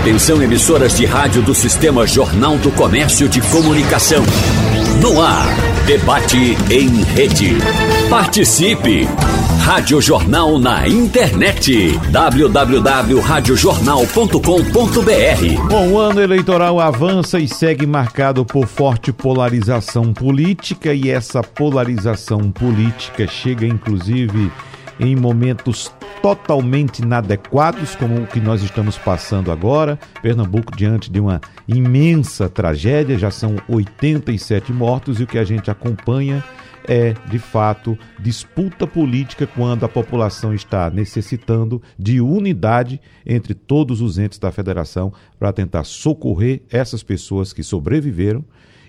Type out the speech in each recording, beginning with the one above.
Atenção emissoras de rádio do Sistema Jornal do Comércio de Comunicação. No ar, debate em rede. Participe! Rádio Jornal na internet. www.radiojornal.com.br Bom, o ano eleitoral avança e segue marcado por forte polarização política e essa polarização política chega inclusive em momentos totalmente inadequados, como o que nós estamos passando agora. Pernambuco diante de uma imensa tragédia, já são 87 mortos e o que a gente acompanha é, de fato, disputa política quando a população está necessitando de unidade entre todos os entes da federação para tentar socorrer essas pessoas que sobreviveram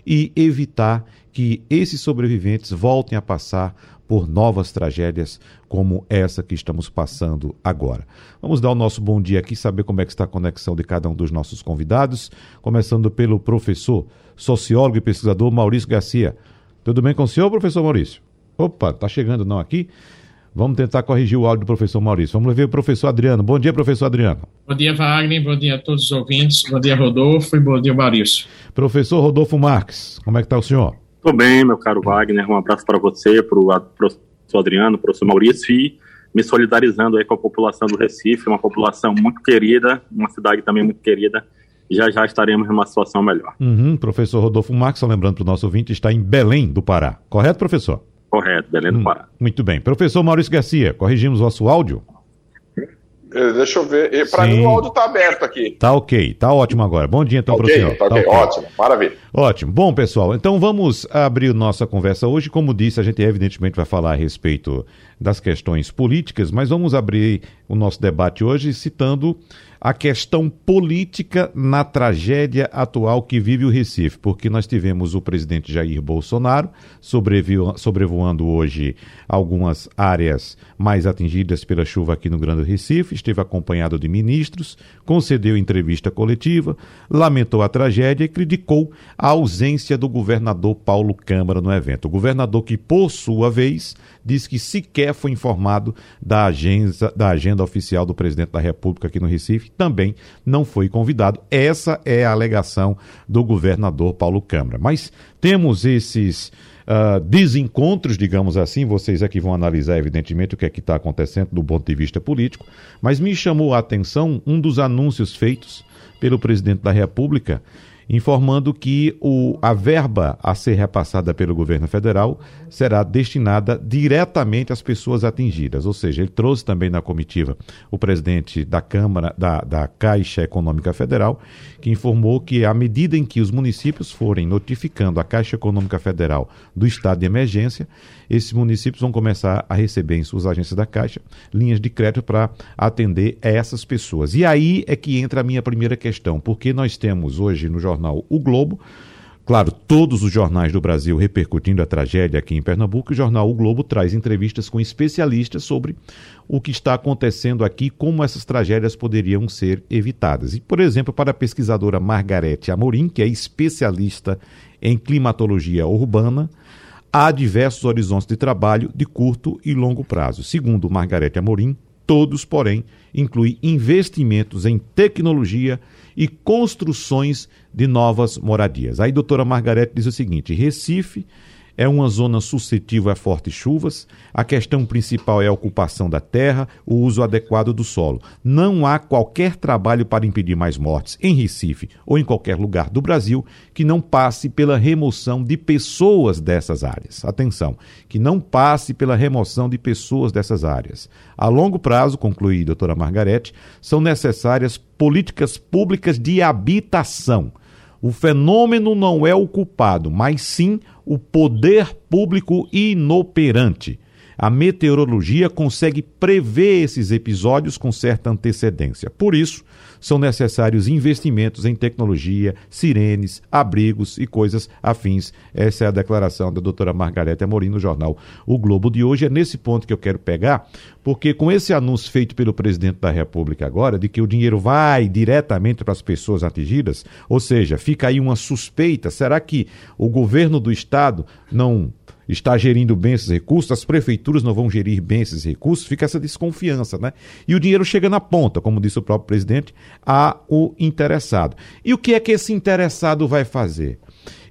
e evitar que esses sobreviventes voltem a passar por novas tragédias como essa que estamos passando agora. Vamos dar o nosso bom dia aqui, saber como é que está a conexão de cada um dos nossos convidados, começando pelo professor, sociólogo e pesquisador Maurício Garcia. Tudo bem com o senhor, professor Maurício? Opa, tá chegando não aqui? Vamos tentar corrigir o áudio do professor Maurício. Vamos ver o professor Adriano. Bom dia, professor Adriano. Bom dia, Wagner. Bom dia a todos os ouvintes. Bom dia, Rodolfo. E bom dia, Maurício. Professor Rodolfo Marques, como é que está o senhor? Tudo bem, meu caro Wagner. Um abraço para você, para o professor Adriano, para o professor Maurício e me solidarizando aí com a população do Recife, uma população muito querida, uma cidade também muito querida. Já já estaremos em uma situação melhor. Uhum, professor Rodolfo Marques, só lembrando para o nosso ouvinte, está em Belém do Pará. Correto, professor? Correto, Belém do hum, Pará. Muito bem. Professor Maurício Garcia, corrigimos o nosso áudio? Eh, deixa eu ver. Para mim o áudio está aberto aqui. Tá ok, tá ótimo agora. Bom dia então okay, para o senhor. Tá, tá ok, ótimo, maravilha. Ótimo. Bom, pessoal, então vamos abrir nossa conversa hoje. Como disse, a gente evidentemente vai falar a respeito das questões políticas, mas vamos abrir o nosso debate hoje citando a questão política na tragédia atual que vive o Recife, porque nós tivemos o presidente Jair Bolsonaro sobrevoando hoje algumas áreas mais atingidas pela chuva aqui no Grande Recife, esteve acompanhado de ministros, concedeu entrevista coletiva, lamentou a tragédia e criticou a ausência do governador Paulo Câmara no evento. O governador que, por sua vez, diz que sequer foi informado da agenda, da agenda oficial do presidente da República aqui no Recife, também não foi convidado. Essa é a alegação do governador Paulo Câmara. Mas temos esses uh, desencontros, digamos assim, vocês aqui vão analisar, evidentemente, o que é que está acontecendo do ponto de vista político, mas me chamou a atenção um dos anúncios feitos pelo presidente da República informando que o, a verba a ser repassada pelo governo federal será destinada diretamente às pessoas atingidas. Ou seja, ele trouxe também na comitiva o presidente da Câmara, da, da Caixa Econômica Federal, que informou que, à medida em que os municípios forem notificando a Caixa Econômica Federal do estado de emergência, esses municípios vão começar a receber em suas agências da Caixa linhas de crédito para atender essas pessoas. E aí é que entra a minha primeira questão, porque nós temos hoje no jornal O Globo Claro, todos os jornais do Brasil repercutindo a tragédia aqui em Pernambuco, o jornal O Globo traz entrevistas com especialistas sobre o que está acontecendo aqui, como essas tragédias poderiam ser evitadas. E, por exemplo, para a pesquisadora Margarete Amorim, que é especialista em climatologia urbana, há diversos horizontes de trabalho de curto e longo prazo. Segundo Margarete Amorim, todos, porém, incluem investimentos em tecnologia e construções de novas moradias. Aí, doutora Margarete diz o seguinte: Recife é uma zona suscetível a fortes chuvas. A questão principal é a ocupação da terra, o uso adequado do solo. Não há qualquer trabalho para impedir mais mortes em Recife ou em qualquer lugar do Brasil que não passe pela remoção de pessoas dessas áreas. Atenção, que não passe pela remoção de pessoas dessas áreas. A longo prazo, conclui a doutora Margarete, são necessárias políticas públicas de habitação o fenômeno não é o culpado, mas sim o poder público inoperante. A meteorologia consegue prever esses episódios com certa antecedência. Por isso, são necessários investimentos em tecnologia, sirenes, abrigos e coisas afins. Essa é a declaração da doutora Margareta Amorim no jornal O Globo de hoje. É nesse ponto que eu quero pegar, porque com esse anúncio feito pelo presidente da República agora, de que o dinheiro vai diretamente para as pessoas atingidas, ou seja, fica aí uma suspeita: será que o governo do estado não está gerindo bem esses recursos, as prefeituras não vão gerir bem esses recursos, fica essa desconfiança, né? E o dinheiro chega na ponta, como disse o próprio presidente, a o interessado. E o que é que esse interessado vai fazer?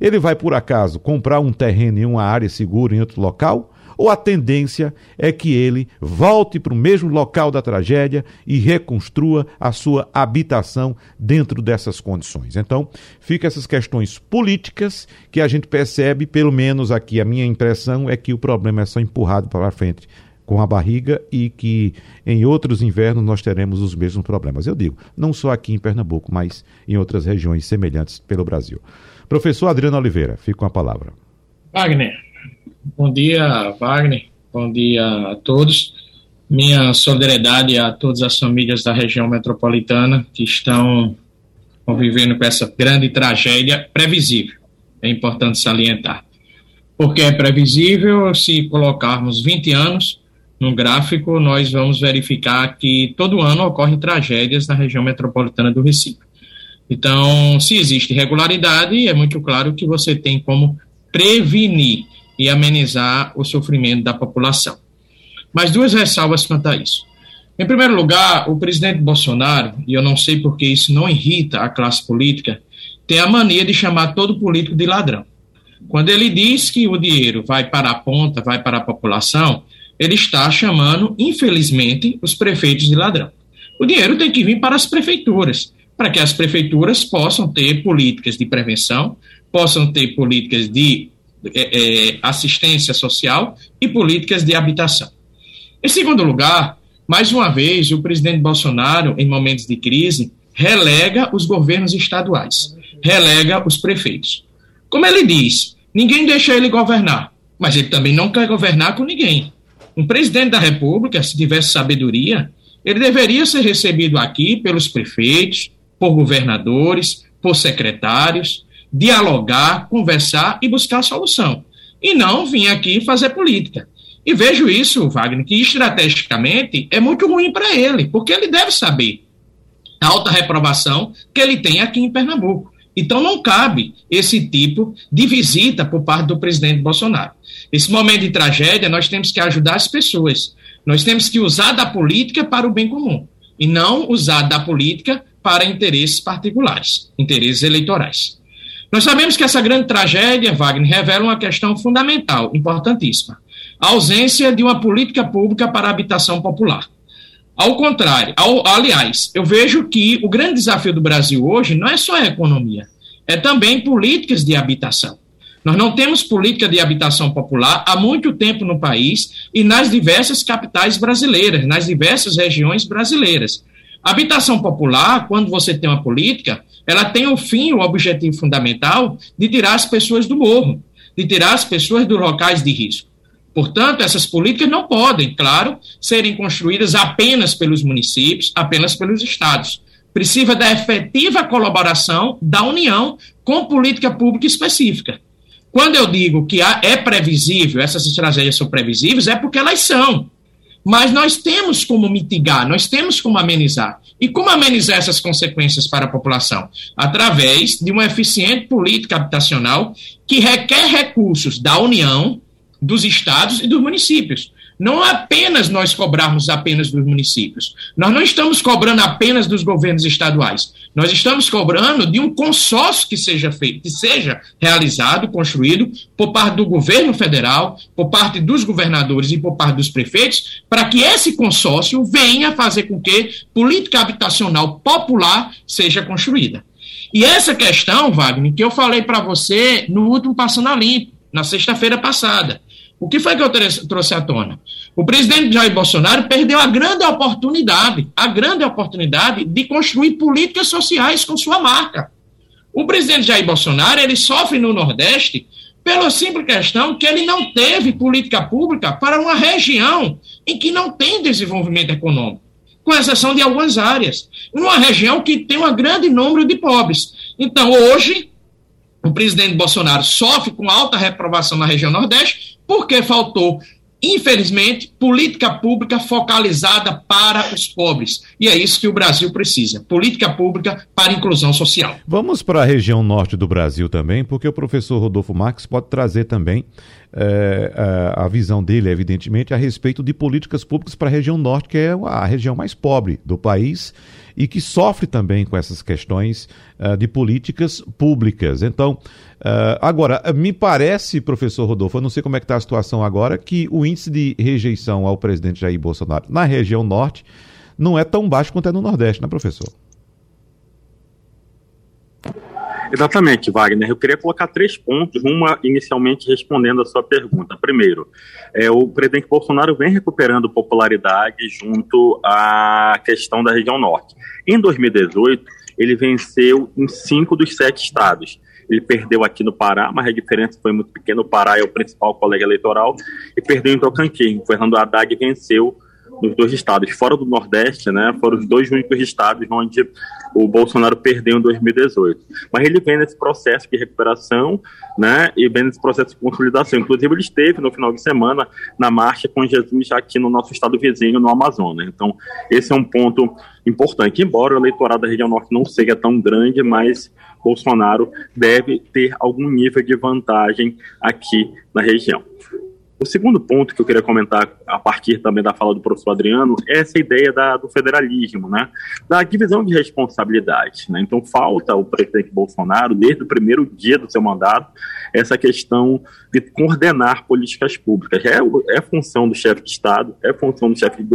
Ele vai, por acaso, comprar um terreno em uma área segura em outro local? Ou a tendência é que ele volte para o mesmo local da tragédia e reconstrua a sua habitação dentro dessas condições. Então, fica essas questões políticas que a gente percebe, pelo menos aqui a minha impressão é que o problema é só empurrado para frente com a barriga e que em outros invernos nós teremos os mesmos problemas. Eu digo, não só aqui em Pernambuco, mas em outras regiões semelhantes pelo Brasil. Professor Adriano Oliveira, fica com a palavra. Wagner, Bom dia, Wagner. Bom dia a todos. Minha solidariedade a todas as famílias da região metropolitana que estão convivendo com essa grande tragédia previsível. É importante salientar. Porque é previsível, se colocarmos 20 anos no gráfico, nós vamos verificar que todo ano ocorrem tragédias na região metropolitana do Recife. Então, se existe irregularidade, é muito claro que você tem como prevenir e amenizar o sofrimento da população. Mas duas ressalvas quanto a isso. Em primeiro lugar, o presidente Bolsonaro, e eu não sei porque isso não irrita a classe política, tem a mania de chamar todo político de ladrão. Quando ele diz que o dinheiro vai para a ponta, vai para a população, ele está chamando, infelizmente, os prefeitos de ladrão. O dinheiro tem que vir para as prefeituras, para que as prefeituras possam ter políticas de prevenção, possam ter políticas de é, é, assistência social e políticas de habitação. Em segundo lugar, mais uma vez, o presidente Bolsonaro, em momentos de crise, relega os governos estaduais, relega os prefeitos. Como ele diz, ninguém deixa ele governar, mas ele também não quer governar com ninguém. Um presidente da República, se tivesse sabedoria, ele deveria ser recebido aqui pelos prefeitos, por governadores, por secretários, dialogar, conversar e buscar solução. E não vir aqui fazer política. E vejo isso, Wagner, que estrategicamente é muito ruim para ele, porque ele deve saber a alta reprovação que ele tem aqui em Pernambuco. Então não cabe esse tipo de visita por parte do presidente Bolsonaro. Esse momento de tragédia, nós temos que ajudar as pessoas. Nós temos que usar da política para o bem comum e não usar da política para interesses particulares, interesses eleitorais. Nós sabemos que essa grande tragédia, Wagner, revela uma questão fundamental, importantíssima: a ausência de uma política pública para a habitação popular. Ao contrário, ao, aliás, eu vejo que o grande desafio do Brasil hoje não é só a economia, é também políticas de habitação. Nós não temos política de habitação popular há muito tempo no país e nas diversas capitais brasileiras, nas diversas regiões brasileiras. Habitação popular, quando você tem uma política, ela tem o fim, o objetivo fundamental de tirar as pessoas do morro, de tirar as pessoas dos locais de risco. Portanto, essas políticas não podem, claro, serem construídas apenas pelos municípios, apenas pelos estados. Precisa da efetiva colaboração da União com política pública específica. Quando eu digo que é previsível, essas estratégias são previsíveis, é porque elas são. Mas nós temos como mitigar, nós temos como amenizar. E como amenizar essas consequências para a população? Através de uma eficiente política habitacional que requer recursos da União, dos estados e dos municípios. Não apenas nós cobrarmos apenas dos municípios. Nós não estamos cobrando apenas dos governos estaduais. Nós estamos cobrando de um consórcio que seja feito, que seja realizado, construído por parte do governo federal, por parte dos governadores e por parte dos prefeitos, para que esse consórcio venha fazer com que política habitacional popular seja construída. E essa questão, Wagner, que eu falei para você no último Passando a Limpo, na sexta-feira passada. O que foi que eu trouxe à tona? O presidente Jair Bolsonaro perdeu a grande oportunidade, a grande oportunidade de construir políticas sociais com sua marca. O presidente Jair Bolsonaro, ele sofre no Nordeste pela simples questão que ele não teve política pública para uma região em que não tem desenvolvimento econômico, com exceção de algumas áreas, uma região que tem um grande número de pobres. Então, hoje, o presidente Bolsonaro sofre com alta reprovação na região Nordeste porque faltou infelizmente, política pública focalizada para os pobres. E é isso que o Brasil precisa: política pública para inclusão social. Vamos para a região norte do Brasil também, porque o professor Rodolfo Marques pode trazer também é, a, a visão dele, evidentemente, a respeito de políticas públicas para a região norte, que é a região mais pobre do país e que sofre também com essas questões uh, de políticas públicas. Então, uh, agora, me parece, professor Rodolfo, eu não sei como é que está a situação agora, que o índice de rejeição ao presidente Jair Bolsonaro na região norte não é tão baixo quanto é no Nordeste, né, professor? Exatamente, Wagner. Eu queria colocar três pontos, uma inicialmente respondendo a sua pergunta. Primeiro, é, o presidente Bolsonaro vem recuperando popularidade junto à questão da região norte. Em 2018, ele venceu em cinco dos sete estados. Ele perdeu aqui no Pará, mas a diferença foi muito pequena. O Pará é o principal colega eleitoral e perdeu em Tocantins. Fernando Haddad venceu nos dois estados. Fora do Nordeste, né, foram os dois únicos estados onde o Bolsonaro perdeu em 2018. Mas ele vem nesse processo de recuperação, né, e vem nesse processo de consolidação. Inclusive, ele esteve no final de semana na marcha com Jesus aqui no nosso estado vizinho, no Amazonas. Então, esse é um ponto importante. Embora o eleitorado da região norte não seja tão grande, mas Bolsonaro deve ter algum nível de vantagem aqui na região. O segundo ponto que eu queria comentar, a partir também da fala do professor Adriano, é essa ideia da, do federalismo, né? da divisão de responsabilidades. Né? Então, falta o presidente Bolsonaro, desde o primeiro dia do seu mandato, essa questão de coordenar políticas públicas. É, é função do chefe de Estado, é função do chefe de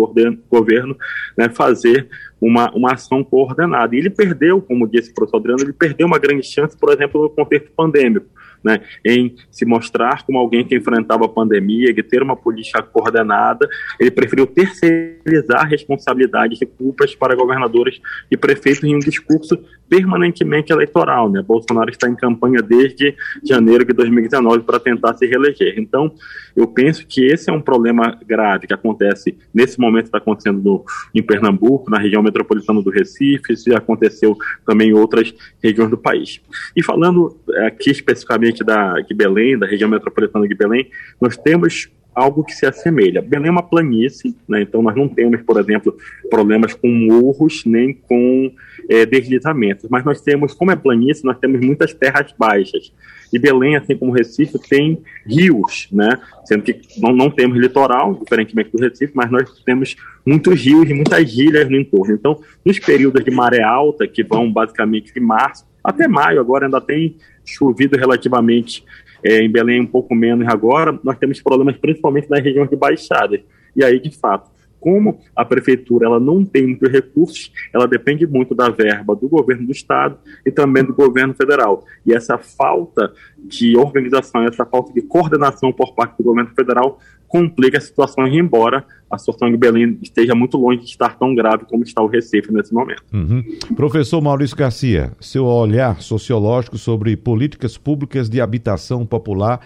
governo né, fazer uma, uma ação coordenada. E ele perdeu, como disse o professor Adriano, ele perdeu uma grande chance, por exemplo, no contexto pandêmico né, em se mostrar como alguém que enfrentava a pandemia, de ter uma política coordenada, ele preferiu terceirizar responsabilidades e culpas para governadores e prefeitos em um discurso permanentemente eleitoral. Né? Bolsonaro está em campanha desde janeiro de 2019 para tentar se reeleger. Então, eu penso que esse é um problema grave que acontece nesse momento está acontecendo no, em Pernambuco, na região metropolitana do Recife, já aconteceu também em outras regiões do país. E falando aqui especificamente da, de Belém, da região metropolitana de Belém, nós temos algo que se assemelha. Belém é uma planície, né? então nós não temos, por exemplo, problemas com morros nem com é, deslizamentos, mas nós temos, como é planície, nós temos muitas terras baixas. E Belém, assim como Recife, tem rios, né? sendo que não, não temos litoral, diferentemente do Recife, mas nós temos muitos rios e muitas ilhas no entorno. Então, nos períodos de maré alta, que vão basicamente de março até maio, agora ainda tem chovido relativamente é, em Belém um pouco menos agora, nós temos problemas principalmente nas regiões de baixadas. E aí, de fato, como a prefeitura ela não tem muitos recursos, ela depende muito da verba do governo do estado e também do governo federal. E essa falta de organização, essa falta de coordenação por parte do governo federal complica a situação, embora a situação de Belém esteja muito longe de estar tão grave como está o Recife nesse momento. Uhum. Professor Maurício Garcia, seu olhar sociológico sobre políticas públicas de habitação popular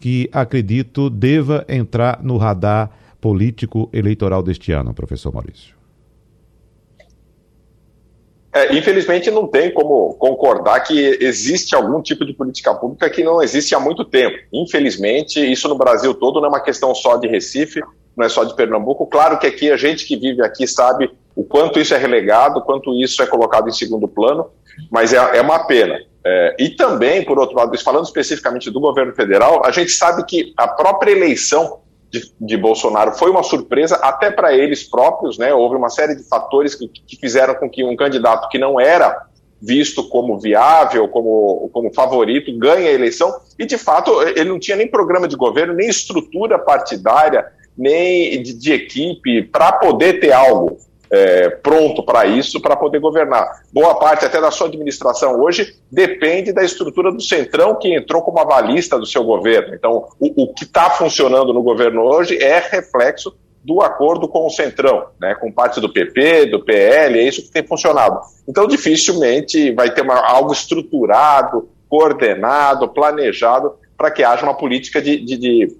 que acredito deva entrar no radar político eleitoral deste ano, professor Maurício? É, infelizmente, não tem como concordar que existe algum tipo de política pública que não existe há muito tempo. Infelizmente, isso no Brasil todo não é uma questão só de Recife, não é só de Pernambuco. Claro que aqui a gente que vive aqui sabe o quanto isso é relegado, o quanto isso é colocado em segundo plano, mas é, é uma pena. É, e também, por outro lado, falando especificamente do governo federal, a gente sabe que a própria eleição de, de Bolsonaro foi uma surpresa até para eles próprios, né? Houve uma série de fatores que, que fizeram com que um candidato que não era visto como viável, como, como favorito, ganhe a eleição, e de fato ele não tinha nem programa de governo, nem estrutura partidária, nem de, de equipe para poder ter algo é, pronto para isso, para poder governar. Boa parte até da sua administração hoje depende da estrutura do Centrão, que entrou como avalista do seu governo. Então, o, o que está funcionando no governo hoje é reflexo do acordo com o Centrão, né, com parte do PP, do PL, é isso que tem funcionado. Então, dificilmente vai ter uma, algo estruturado, coordenado, planejado, para que haja uma política de, de, de,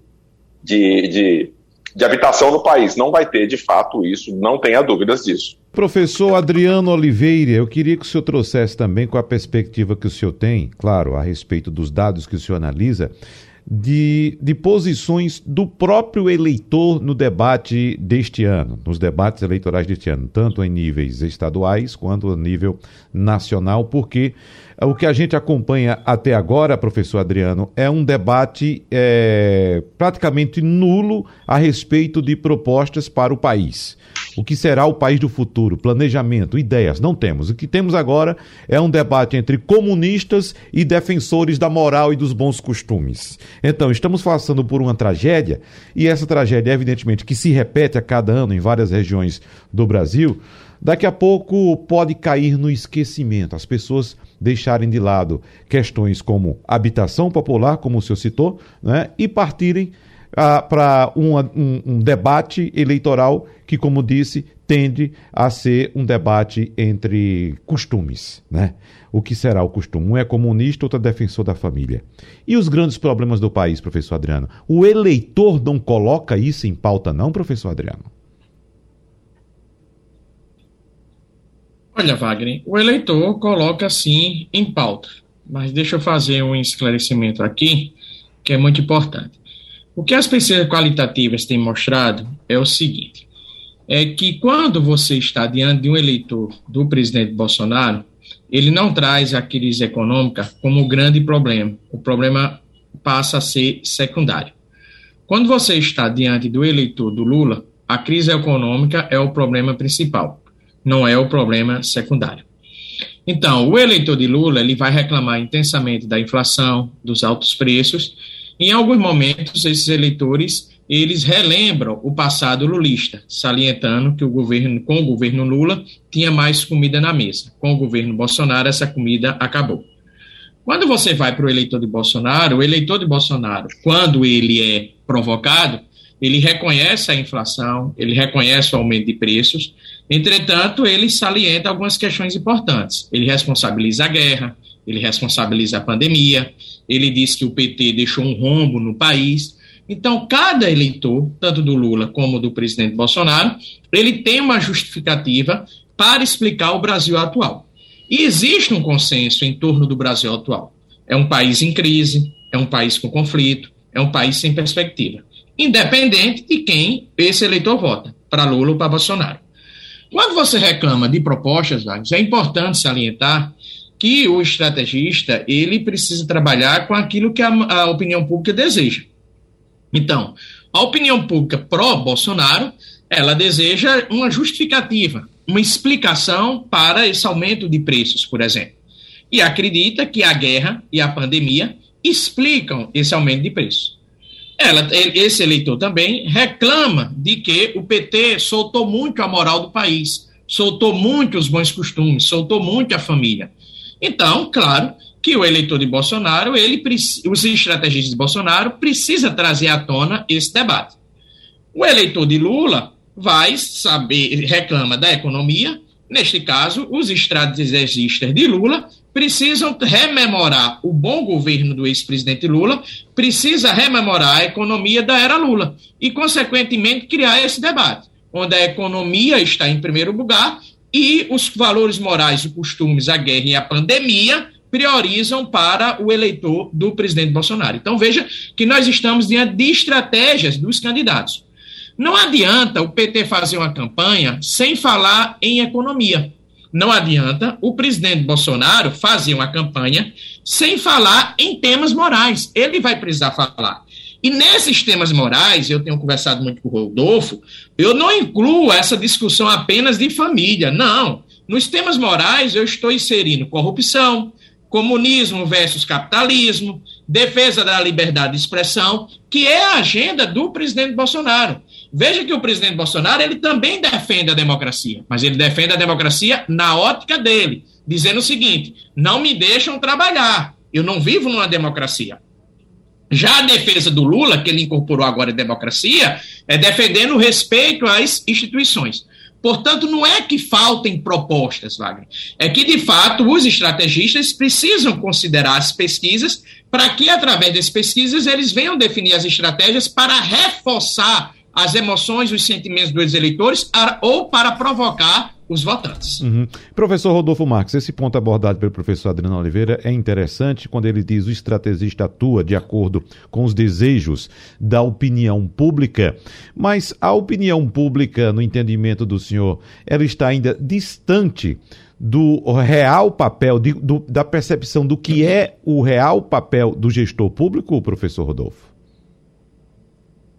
de de habitação no país. Não vai ter, de fato, isso, não tenha dúvidas disso. Professor Adriano Oliveira, eu queria que o senhor trouxesse também com a perspectiva que o senhor tem, claro, a respeito dos dados que o senhor analisa, de, de posições do próprio eleitor no debate deste ano, nos debates eleitorais deste ano, tanto em níveis estaduais quanto a nível nacional, porque o que a gente acompanha até agora, professor Adriano, é um debate é, praticamente nulo a respeito de propostas para o país. O que será o país do futuro? Planejamento, ideias, não temos. O que temos agora é um debate entre comunistas e defensores da moral e dos bons costumes. Então, estamos passando por uma tragédia, e essa tragédia, evidentemente, que se repete a cada ano em várias regiões do Brasil, daqui a pouco pode cair no esquecimento. As pessoas deixarem de lado questões como habitação popular, como o senhor citou, né, e partirem ah, para um, um, debate eleitoral que, como disse, tende a ser um debate entre costumes. Né? O que será o costume? Um é comunista, outro é defensor da família. E os grandes problemas do país, professor Adriano? O eleitor não coloca isso em pauta, não, professor Adriano? Olha, Wagner, o eleitor coloca sim em pauta, mas deixa eu fazer um esclarecimento aqui que é muito importante. O que as pesquisas qualitativas têm mostrado é o seguinte: é que quando você está diante de um eleitor do presidente Bolsonaro, ele não traz a crise econômica como grande problema. O problema passa a ser secundário. Quando você está diante do eleitor do Lula, a crise econômica é o problema principal não é o problema secundário. Então, o eleitor de Lula ele vai reclamar intensamente da inflação, dos altos preços. Em alguns momentos, esses eleitores eles relembram o passado lulista, salientando que o governo, com o governo Lula, tinha mais comida na mesa. Com o governo Bolsonaro, essa comida acabou. Quando você vai para o eleitor de Bolsonaro, o eleitor de Bolsonaro, quando ele é provocado, ele reconhece a inflação, ele reconhece o aumento de preços, entretanto, ele salienta algumas questões importantes. Ele responsabiliza a guerra, ele responsabiliza a pandemia, ele diz que o PT deixou um rombo no país. Então, cada eleitor, tanto do Lula como do presidente Bolsonaro, ele tem uma justificativa para explicar o Brasil atual. E existe um consenso em torno do Brasil atual. É um país em crise, é um país com conflito, é um país sem perspectiva independente de quem esse eleitor vota, para Lula ou para Bolsonaro. Quando você reclama de propostas, é importante salientar que o estrategista ele precisa trabalhar com aquilo que a, a opinião pública deseja. Então, a opinião pública pró-Bolsonaro, ela deseja uma justificativa, uma explicação para esse aumento de preços, por exemplo. E acredita que a guerra e a pandemia explicam esse aumento de preços. Ela, esse eleitor também reclama de que o PT soltou muito a moral do país, soltou muito os bons costumes, soltou muito a família. Então, claro que o eleitor de Bolsonaro, ele os estrategistas de Bolsonaro precisa trazer à tona esse debate. O eleitor de Lula vai saber, reclama da economia, neste caso, os estrategistas de Lula precisam rememorar o bom governo do ex-presidente Lula, precisa rememorar a economia da era Lula e, consequentemente, criar esse debate, onde a economia está em primeiro lugar e os valores morais, os costumes, a guerra e a pandemia priorizam para o eleitor do presidente Bolsonaro. Então, veja que nós estamos diante de estratégias dos candidatos. Não adianta o PT fazer uma campanha sem falar em economia. Não adianta o presidente Bolsonaro fazer uma campanha sem falar em temas morais. Ele vai precisar falar. E nesses temas morais, eu tenho conversado muito com o Rodolfo, eu não incluo essa discussão apenas de família, não. Nos temas morais, eu estou inserindo corrupção, comunismo versus capitalismo, defesa da liberdade de expressão, que é a agenda do presidente Bolsonaro. Veja que o presidente Bolsonaro ele também defende a democracia, mas ele defende a democracia na ótica dele, dizendo o seguinte: não me deixam trabalhar, eu não vivo numa democracia. Já a defesa do Lula, que ele incorporou agora em democracia, é defendendo o respeito às instituições. Portanto, não é que faltem propostas, Wagner. É que, de fato, os estrategistas precisam considerar as pesquisas para que, através das pesquisas, eles venham definir as estratégias para reforçar as emoções, os sentimentos dos eleitores ou para provocar os votantes. Uhum. Professor Rodolfo Marques, esse ponto abordado pelo professor Adriano Oliveira é interessante quando ele diz o estrategista atua de acordo com os desejos da opinião pública, mas a opinião pública, no entendimento do senhor, ela está ainda distante do real papel, de, do, da percepção do que é o real papel do gestor público, professor Rodolfo?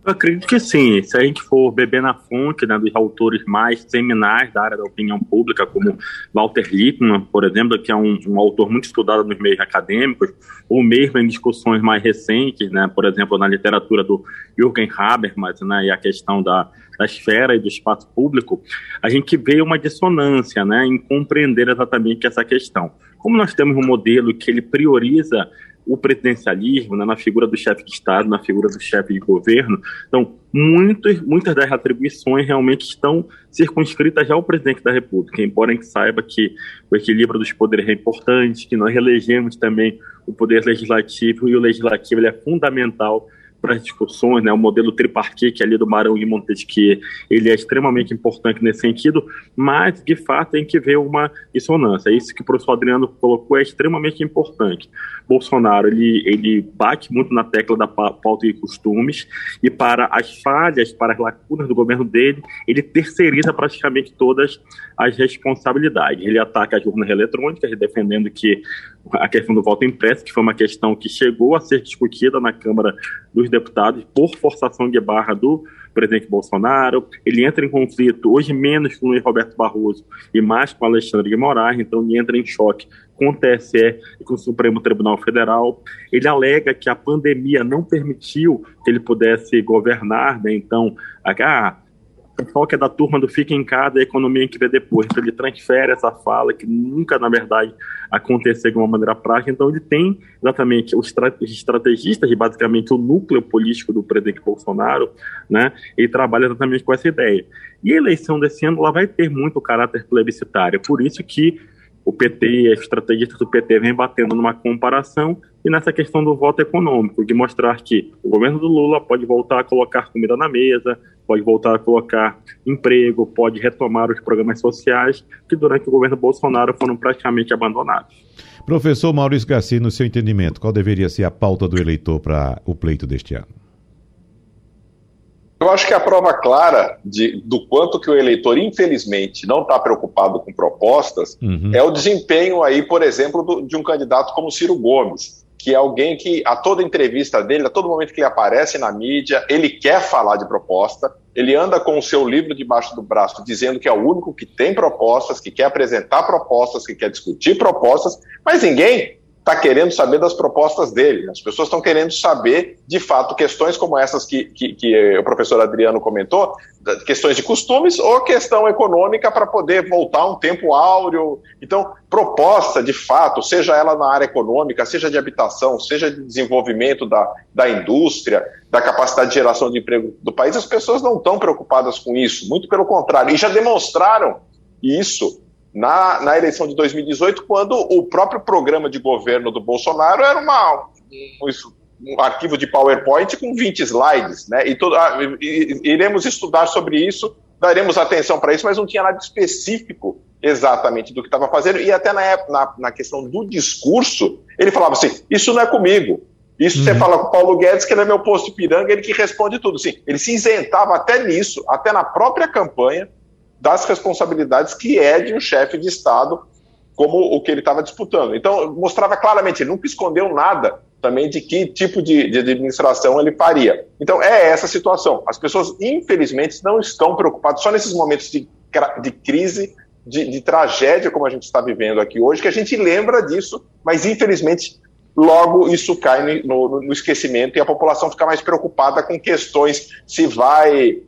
Eu acredito que sim. Se a gente for beber na fonte né, dos autores mais seminais da área da opinião pública, como Walter Lippmann, por exemplo, que é um, um autor muito estudado nos meios acadêmicos, ou mesmo em discussões mais recentes, né, por exemplo, na literatura do Jürgen Habermas, né, e a questão da, da esfera e do espaço público, a gente vê uma dissonância né, em compreender exatamente essa questão. Como nós temos um modelo que ele prioriza o presidencialismo, né, na figura do chefe de Estado, na figura do chefe de governo. Então, muitas, muitas das atribuições realmente estão circunscritas ao presidente da República, embora a gente saiba que o equilíbrio dos poderes é importante, que nós elegemos também o poder legislativo e o legislativo é fundamental para as discussões, né, o modelo tripartite ali do Barão de Montesquieu, ele é extremamente importante nesse sentido, mas de fato tem que ver uma dissonância. Isso que o professor Adriano colocou é extremamente importante. Bolsonaro ele, ele bate muito na tecla da pauta de costumes e para as falhas, para as lacunas do governo dele, ele terceiriza praticamente todas as responsabilidades. Ele ataca as urnas eletrônicas, defendendo que a questão do voto impresso, que foi uma questão que chegou a ser discutida na Câmara dos Deputados por forçação de barra do presidente Bolsonaro, ele entra em conflito, hoje menos com o Roberto Barroso e mais com Alexandre de Moraes, então ele entra em choque com o TSE e com o Supremo Tribunal Federal. Ele alega que a pandemia não permitiu que ele pudesse governar, né? então, ah, pessoal que é da turma do fica em casa, a economia que vê depois. Então ele transfere essa fala que nunca, na verdade, aconteceu de uma maneira prática. Então ele tem exatamente os estrategistas basicamente o núcleo político do presidente Bolsonaro, né? Ele trabalha exatamente com essa ideia. E a eleição desse ano ela vai ter muito caráter plebiscitário. Por isso que o PT, as estrategistas do PT vem batendo numa comparação e nessa questão do voto econômico, de mostrar que o governo do Lula pode voltar a colocar comida na mesa, pode voltar a colocar emprego, pode retomar os programas sociais que durante o governo Bolsonaro foram praticamente abandonados. Professor Maurício Garcia, no seu entendimento, qual deveria ser a pauta do eleitor para o pleito deste ano? Eu acho que a prova clara de, do quanto que o eleitor, infelizmente, não está preocupado com propostas uhum. é o desempenho aí, por exemplo, do, de um candidato como Ciro Gomes, que é alguém que, a toda entrevista dele, a todo momento que ele aparece na mídia, ele quer falar de proposta, ele anda com o seu livro debaixo do braço, dizendo que é o único que tem propostas, que quer apresentar propostas, que quer discutir propostas, mas ninguém está querendo saber das propostas dele. As pessoas estão querendo saber, de fato, questões como essas que, que, que o professor Adriano comentou, questões de costumes ou questão econômica para poder voltar um tempo áureo. Então, proposta, de fato, seja ela na área econômica, seja de habitação, seja de desenvolvimento da, da indústria, da capacidade de geração de emprego do país, as pessoas não estão preocupadas com isso, muito pelo contrário, e já demonstraram isso na, na eleição de 2018, quando o próprio programa de governo do Bolsonaro era uma, um, um arquivo de PowerPoint com 20 slides, né? E, todo, ah, e, iremos estudar sobre isso, daremos atenção para isso, mas não tinha nada específico exatamente do que estava fazendo. E até na, na, na, questão do discurso, ele falava assim: Isso não é comigo. Isso uhum. você fala com o Paulo Guedes, que ele é meu posto de piranga, ele que responde tudo. Sim, ele se isentava até nisso, até na própria campanha, das responsabilidades que é de um chefe de Estado, como o que ele estava disputando. Então, mostrava claramente, ele nunca escondeu nada também de que tipo de, de, administração ele faria. Então, é essa situação. As pessoas, infelizmente, não estão preocupadas só nesses momentos de, de crise, de, de tragédia, como a gente está vivendo aqui hoje, que a gente lembra disso, mas infelizmente logo isso cai no, no, no, esquecimento e a população fica mais preocupada com questões se vai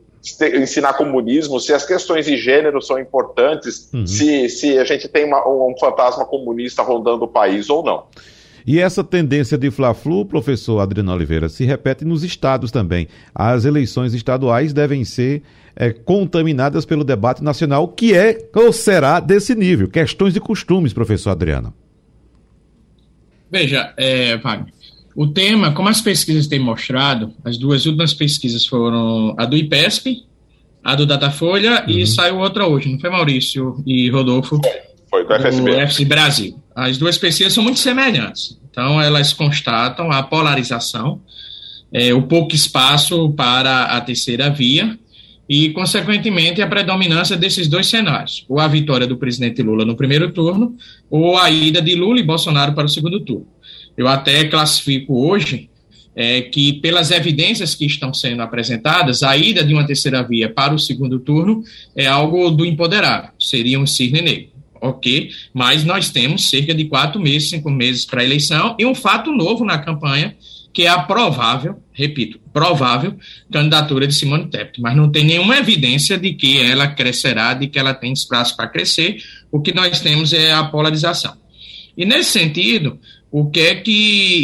ensinar comunismo, se as questões de gênero são importantes, uhum. se, se a gente tem uma, um fantasma comunista rondando o país ou não. E essa tendência de Fla-Flu, professor Adriano Oliveira, se repete nos estados também. As eleições estaduais devem ser é, contaminadas pelo debate nacional, que é ou será desse nível. Questões de costumes, professor Adriano. Veja, é, Wagner, o tema, como as pesquisas têm mostrado, as duas últimas pesquisas foram a do IPESP A do Datafolha uhum. e saiu outra hoje, não foi Maurício e Rodolfo? Foi, do FSB. Do FSB Brasil. As duas pesquisas são muito semelhantes. Então, elas constatam a polarização, é, o pouco espaço para a terceira via e, consequentemente, a predominância desses dois cenários, ou a vitória do presidente Lula no primeiro turno, ou a ida de Lula e Bolsonaro para o segundo turno. Eu até classifico hoje é, que, pelas evidências que estão sendo apresentadas, a ida de uma terceira via para o segundo turno é algo do empoderado, seria um cisne negro. Ok, mas nós temos cerca de quatro meses, cinco meses para a eleição e um fato novo na campanha, que é a provável, repito, provável candidatura de Simone Tebet, mas não tem nenhuma evidência de que ela crescerá, de que ela tem espaço para crescer. O que nós temos é a polarização. E nesse sentido, o que é que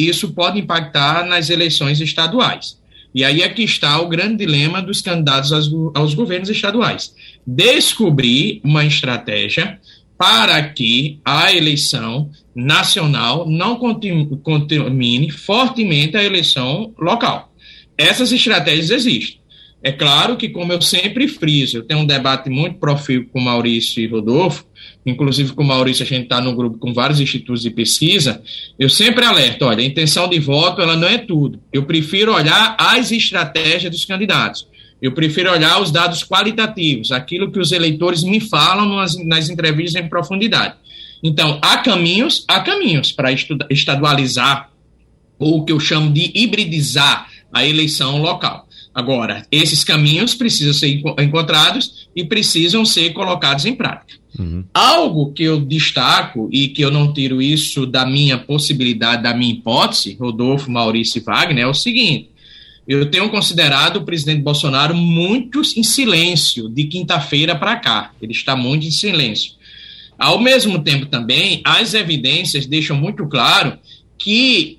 isso pode impactar nas eleições estaduais? E aí é que está o grande dilema dos candidatos aos, aos governos estaduais. Descobrir uma estratégia para que a eleição nacional não contamine fortemente a eleição local. Essas estratégias existem. É claro que, como eu sempre friso, eu tenho um debate muito profícuo com Maurício e Rodolfo, inclusive com o Maurício, a gente está no grupo com vários institutos de pesquisa, eu sempre alerto, olha, a intenção de voto, ela não é tudo. Eu prefiro olhar as estratégias dos candidatos. Eu prefiro olhar os dados qualitativos, aquilo que os eleitores me falam nas, nas entrevistas em profundidade. Então, há caminhos, há caminhos para estadualizar, ou o que eu chamo de hibridizar a eleição local. Agora, esses caminhos precisam ser encontrados e precisam ser colocados em prática. Uhum. Algo que eu destaco e que eu não tiro isso da minha possibilidade, da minha hipótese, Rodolfo, Maurício e Wagner, é o seguinte: eu tenho considerado o presidente Bolsonaro muito em silêncio de quinta-feira para cá. Ele está muito em silêncio. Ao mesmo tempo, também, as evidências deixam muito claro que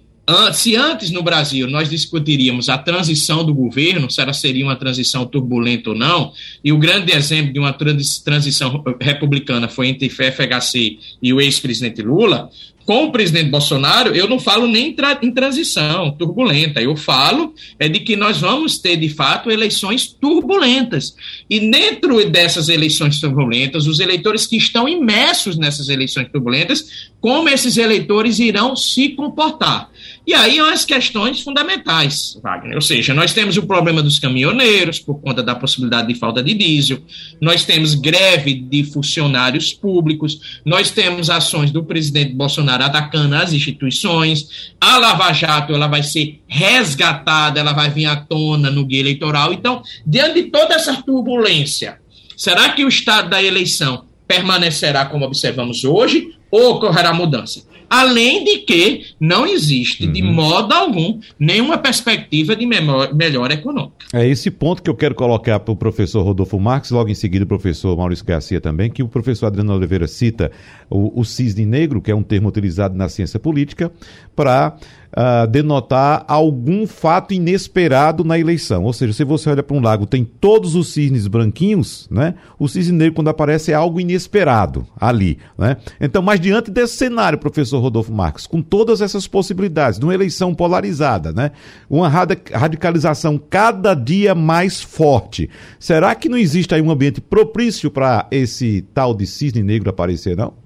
se antes no Brasil nós discutiríamos a transição do governo, se ela seria uma transição turbulenta ou não, e o grande exemplo de uma transição republicana foi entre FHC e o ex-presidente Lula, com o presidente Bolsonaro, eu não falo nem tra em transição turbulenta, eu falo é de que nós vamos ter, de fato, eleições turbulentas. E dentro dessas eleições turbulentas, os eleitores que estão imersos nessas eleições turbulentas, como esses eleitores irão se comportar. E aí as questões fundamentais, Wagner. Ou seja, nós temos o problema dos caminhoneiros, por conta da possibilidade de falta de diesel, nós temos greve de funcionários públicos, nós temos ações do presidente Bolsonaro atacando as instituições, a Lava Jato ela vai ser resgatada, ela vai vir à tona no guia eleitoral. Então, diante de toda essa turbulência, será que o estado da eleição permanecerá como observamos hoje ou ocorrerá mudança? Além de que não existe, uhum. de modo algum, nenhuma perspectiva de melhora econômica. É esse ponto que eu quero colocar para o professor Rodolfo Marques, logo em seguida o professor Maurício Garcia também, que o professor Adriano Oliveira cita o, o cisne negro, que é um termo utilizado na ciência política, para uh, denotar algum fato inesperado na eleição. Ou seja, se você olha para um lago, tem todos os cisnes branquinhos, né? O cisne negro, quando aparece, é algo inesperado ali, né? Então, mas diante desse cenário, professor Rodolfo Marques, com todas essas possibilidades, de uma eleição polarizada, né? Uma radicalização cada dia mais forte, será que não existe aí um ambiente propício para esse tal de cisne negro aparecer, não?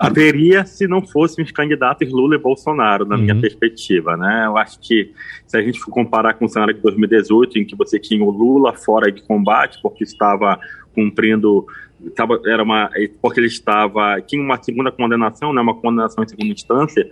Haveria se não fossem os candidatos Lula e Bolsonaro, na uhum. minha perspectiva, né? Eu acho que se a gente for comparar com o cenário de 2018, em que você tinha o Lula fora de combate, porque estava cumprindo Tava, era uma porque ele estava tinha uma segunda condenação, né, uma condenação em segunda instância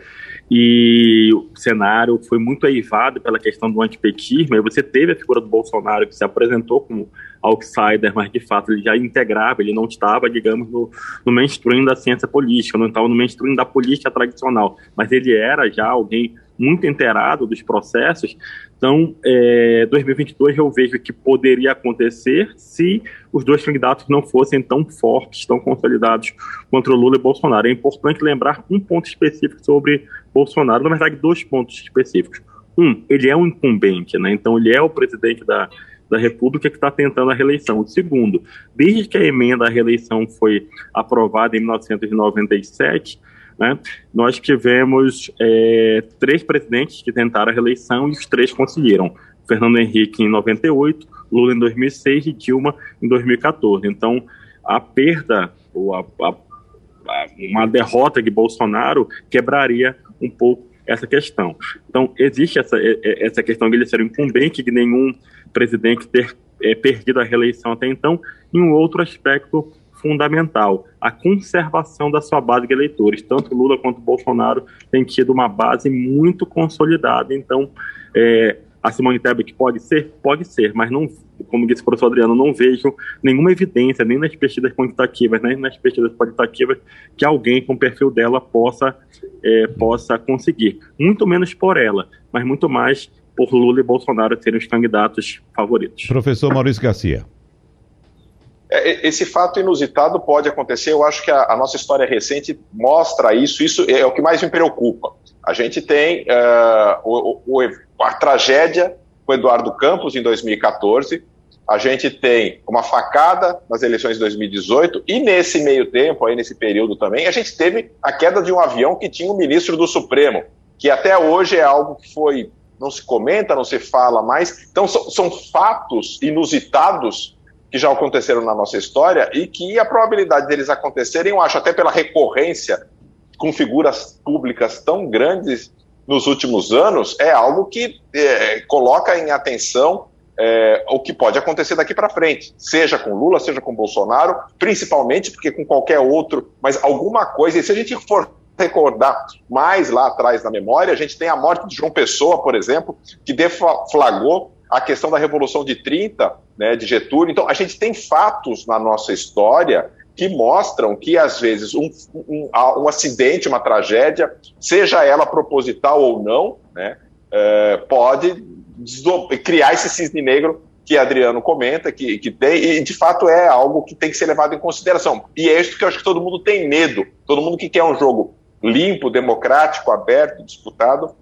e o cenário foi muito eivado pela questão do antipetismo. E você teve a figura do Bolsonaro que se apresentou como outsider, mas de fato ele já integrava, ele não estava, digamos, no, no mainstream da ciência política, não estava no mainstream da política tradicional, mas ele era já alguém muito inteirado dos processos. Então, é, 2022 eu vejo que poderia acontecer se os dois candidatos não fossem tão fortes, tão consolidados contra o Lula e Bolsonaro. É importante lembrar um ponto específico sobre Bolsonaro, na verdade, dois pontos específicos. Um, ele é um incumbente, né? então ele é o presidente da, da República que está tentando a reeleição. O segundo, desde que a emenda à reeleição foi aprovada em 1997, né, nós tivemos é, três presidentes que tentaram a reeleição e os três conseguiram. Fernando Henrique em 98, Lula em 2006 e Dilma em 2014. Então, a perda ou a, a, a, uma derrota de Bolsonaro quebraria um pouco essa questão. Então, existe essa, essa questão de ele ser incumbente, de nenhum presidente ter é, perdido a reeleição até então, e um outro aspecto fundamental, a conservação da sua base de eleitores. Tanto Lula quanto Bolsonaro têm tido uma base muito consolidada, então é, a Simone Tebet pode ser? Pode ser, mas não, como disse o professor Adriano, não vejo nenhuma evidência, nem nas pesquisas quantitativas, nem nas pesquisas qualitativas, que alguém com o perfil dela possa, é, possa conseguir. Muito menos por ela, mas muito mais por Lula e Bolsonaro serem os candidatos favoritos. Professor Maurício Garcia. É, esse fato inusitado pode acontecer, eu acho que a, a, nossa história recente mostra isso, isso é o que mais me preocupa. A gente tem uh, o, o, a tragédia com Eduardo Campos em 2014, a gente tem uma facada nas eleições de 2018 e nesse meio tempo, aí nesse período também, a gente teve a queda de um avião que tinha um ministro do Supremo, que até hoje é algo que foi não se comenta, não se fala mais. Então são fatos inusitados que já aconteceram na nossa história e que a probabilidade deles acontecerem, eu acho, até pela recorrência com figuras públicas tão grandes nos últimos anos, é algo que é, coloca em atenção é, o que pode acontecer daqui para frente, seja com Lula, seja com Bolsonaro, principalmente porque com qualquer outro, mas alguma coisa, e se a gente for recordar mais lá atrás na memória, a gente tem a morte de João Pessoa, por exemplo, que deflagrou a questão da Revolução de 30, né, de Getúlio. Então, a gente tem fatos na nossa história que mostram que, às vezes, um, um, um acidente, uma tragédia, seja ela proposital ou não, né, é, pode criar esse cisne negro que Adriano comenta, que, que tem, e de fato é algo que tem que ser levado em consideração. E é isso que eu acho que todo mundo tem medo. Todo mundo que quer um jogo limpo, democrático, aberto, disputado,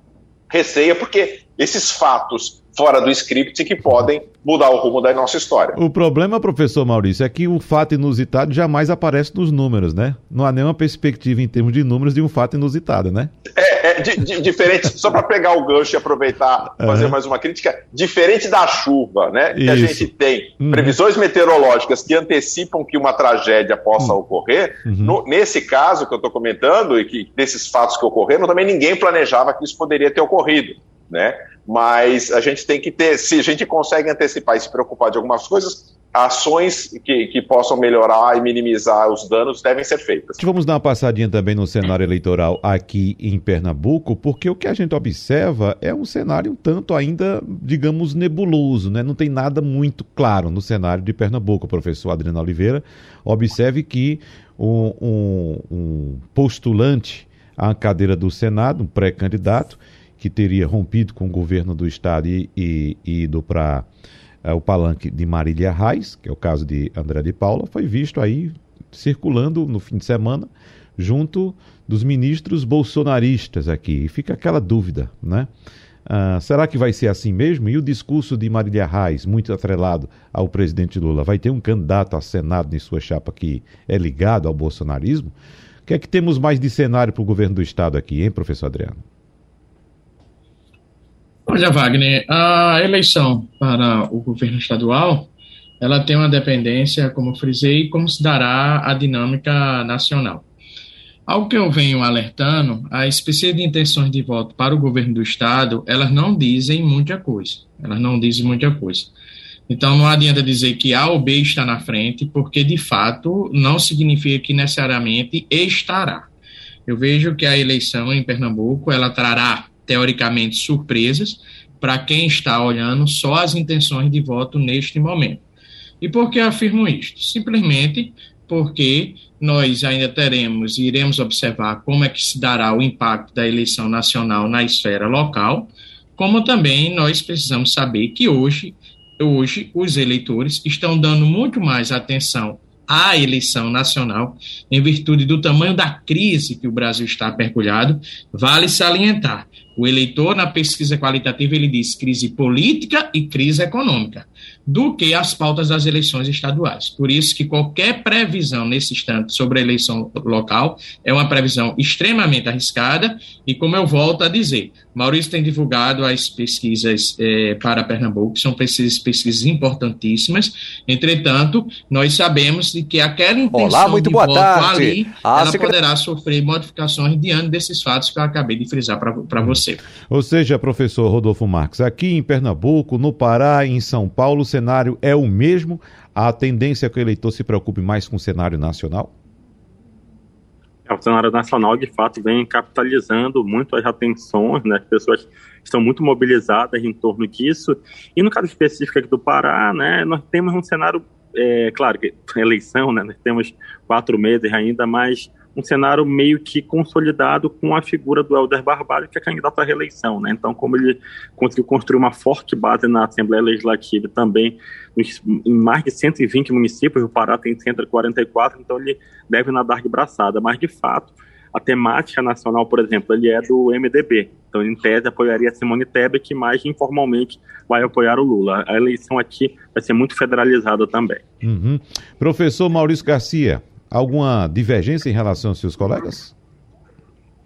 receia, porque esses fatos fora do script que podem mudar o rumo da nossa história. O problema, professor Maurício, é que o fato inusitado jamais aparece nos números, né? Não há nenhuma perspectiva em termos de números de um fato inusitado, né? É, é di, di, diferente, só para pegar o gancho e aproveitar, fazer uhum. mais uma crítica, diferente da chuva, né? Que Isso. a gente tem uhum. previsões meteorológicas que antecipam que uma tragédia possa uhum. ocorrer. Uhum. No, nesse caso que eu estou comentando, e que desses fatos que ocorreram, também ninguém planejava que isso poderia ter ocorrido né? Mas a gente tem que ter, se a gente consegue antecipar e se preocupar de algumas coisas, ações que, que possam melhorar e minimizar os danos devem ser feitas. Vamos dar uma passadinha também no cenário eleitoral aqui em Pernambuco, porque o que a gente observa é um cenário um tanto ainda, digamos, nebuloso, né? Não tem nada muito claro no cenário de Pernambuco, professor Adriano Oliveira. Observe que um, um, um postulante à cadeira do Senado, um pré-candidato, que teria rompido com o governo do estado e, e, e ido para é, o palanque de Marília Reis, que é o caso de André de Paula, foi visto aí circulando no fim de semana junto dos ministros bolsonaristas aqui. E fica aquela dúvida, né? Uh, será que vai ser assim mesmo? E o discurso de Marília Reis, muito atrelado ao presidente Lula, vai ter um candidato a Senado em sua chapa que é ligado ao bolsonarismo? O que é que temos mais de cenário para o governo do Estado aqui, hein, professor Adriano? Olha, Wagner, a eleição para o governo estadual, ela tem uma dependência, como frisei, como se dará a dinâmica nacional. Algo que eu venho alertando, a espécie de intenções de voto para o governo do estado, elas não dizem muita coisa. Elas não dizem muita coisa. Então não adianta dizer que A ou B está na frente, porque de fato não significa que necessariamente estará. Eu vejo que a eleição em Pernambuco, ela trará teoricamente surpresas para quem está olhando só as intenções de voto neste momento. E por que afirmo isto? Simplesmente porque nós ainda teremos e iremos observar como é que se dará o impacto da eleição nacional na esfera local, como também nós precisamos saber que hoje, hoje os eleitores estão dando muito mais atenção à eleição nacional em virtude do tamanho da crise que o Brasil está mergulhado, vale salientar O eleitor, na pesquisa qualitativa, ele diz crise política e crise econômica, do que as pautas das eleições estaduais. Por isso que qualquer previsão nesse instante sobre a eleição local é uma previsão extremamente arriscada e, como eu volto a dizer, Maurício tem divulgado as pesquisas eh, para Pernambuco, que são pesquisas, pesquisas importantíssimas. Entretanto, nós sabemos de que aquela intenção Olá, muito de boa voto tarde. ali, A ela secret- poderá sofrer modificações diante desses fatos que eu acabei de frisar para você. Ou seja, professor Rodolfo Marques, aqui em Pernambuco, no Pará e em São Paulo, o cenário é o mesmo? A tendência é que o eleitor se preocupe mais com o cenário nacional? É, o cenário nacional, de fato, vem capitalizando muito as atenções, né? As pessoas estão muito mobilizadas em torno disso. E no caso específico aqui do Pará, né, nós temos um cenário, é, claro que eleição, né, nós temos quatro meses ainda, mas um cenário meio que consolidado com a figura do Helder Barbalho, que é candidato à reeleição. Né? Então, como ele conseguiu construir uma forte base na Assembleia Legislativa também em mais de 120 municípios, o Pará tem 144, então ele deve nadar de braçada. Mas, de fato, a temática nacional, por exemplo, ele é do MDB. Então, em tese, apoiaria Simone Tebet, mais informalmente vai apoiar o Lula. A eleição aqui vai ser muito federalizada também. Uhum. Professor Maurício Garcia, alguma divergência em relação aos seus colegas?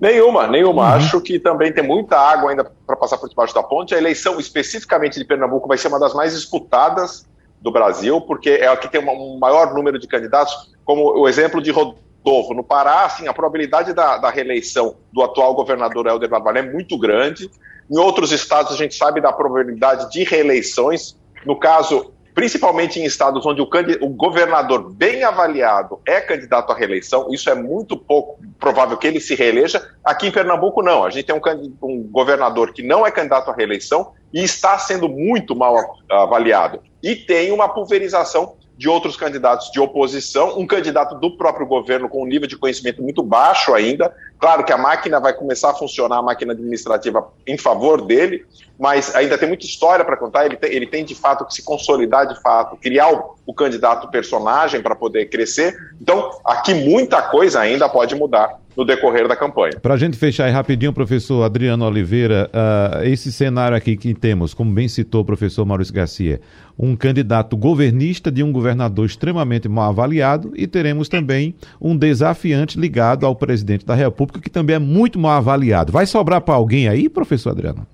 Nenhuma, nenhuma. Uhum. Acho que também tem muita água ainda para passar por debaixo da ponte. A eleição, especificamente de Pernambuco, vai ser uma das mais disputadas do Brasil, porque é a que tem um maior número de candidatos, como o exemplo de Rodolfo. No Pará, assim, a probabilidade da, da reeleição do atual governador Helder Barbalho é muito grande. Em outros estados, a gente sabe da probabilidade de reeleições. No caso, principalmente em estados onde o, o, governador bem avaliado é candidato à reeleição, isso é muito pouco provável que ele se reeleja. Aqui em Pernambuco, não. A gente tem um, um governador que não é candidato à reeleição e está sendo muito mal avaliado. E tem uma pulverização de outros candidatos de oposição, um candidato do próprio governo com um nível de conhecimento muito baixo ainda. Claro que a máquina vai começar a funcionar, a máquina administrativa, em favor dele, mas ainda tem muita história para contar. Ele tem, ele tem, de fato, que se consolidar de fato, criar o, o candidato personagem para poder crescer. Então, aqui muita coisa ainda pode mudar no decorrer da campanha. Para a gente fechar aí rapidinho, professor Adriano Oliveira, uh, esse cenário aqui que temos, como bem citou o professor Maurício Garcia, um candidato governista de um governador extremamente mal avaliado e teremos também um desafiante ligado ao presidente da República, que também é muito mal avaliado. Vai sobrar para alguém aí, professor Adriano?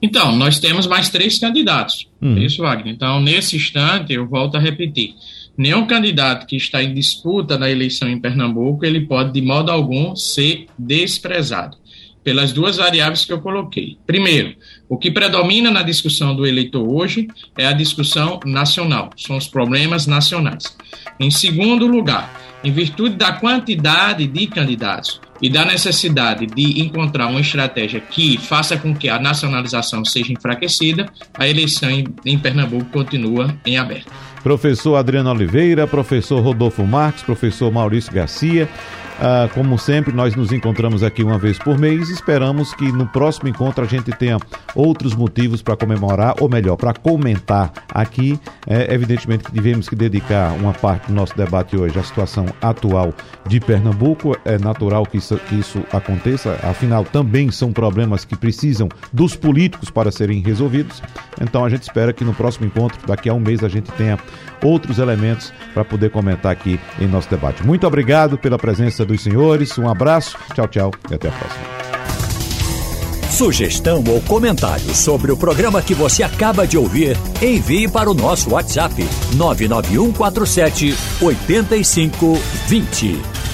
Então, nós temos mais três candidatos. Hum. Isso, Wagner. Então, nesse instante, eu volto a repetir. Nenhum candidato que está em disputa na eleição em Pernambuco, ele pode, de modo algum, ser desprezado. Pelas duas variáveis que eu coloquei. Primeiro, o que predomina na discussão do eleitor hoje é a discussão nacional, são os problemas nacionais. Em segundo lugar, em virtude da quantidade de candidatos e da necessidade de encontrar uma estratégia que faça com que a nacionalização seja enfraquecida, a eleição em, Pernambuco continua em aberto. Professor Adriano Oliveira, professor Rodolfo Marques, professor Maurício Garcia. Uh, como sempre, nós nos encontramos aqui uma vez por mês. Esperamos que no próximo encontro a gente tenha outros motivos para comemorar, ou melhor, para comentar aqui. É, evidentemente que tivemos que dedicar uma parte do nosso debate hoje à situação atual de Pernambuco. É natural que isso, que isso aconteça, afinal, também são problemas que precisam dos políticos para serem resolvidos. Então a gente espera que no próximo encontro, daqui a um mês, a gente tenha outros elementos para poder comentar aqui em nosso debate. Muito obrigado pela presença dos senhores, um abraço, tchau, tchau e até a próxima. Sugestão ou comentário sobre o programa que você acaba de ouvir, envie para o nosso WhatsApp 99147 8520.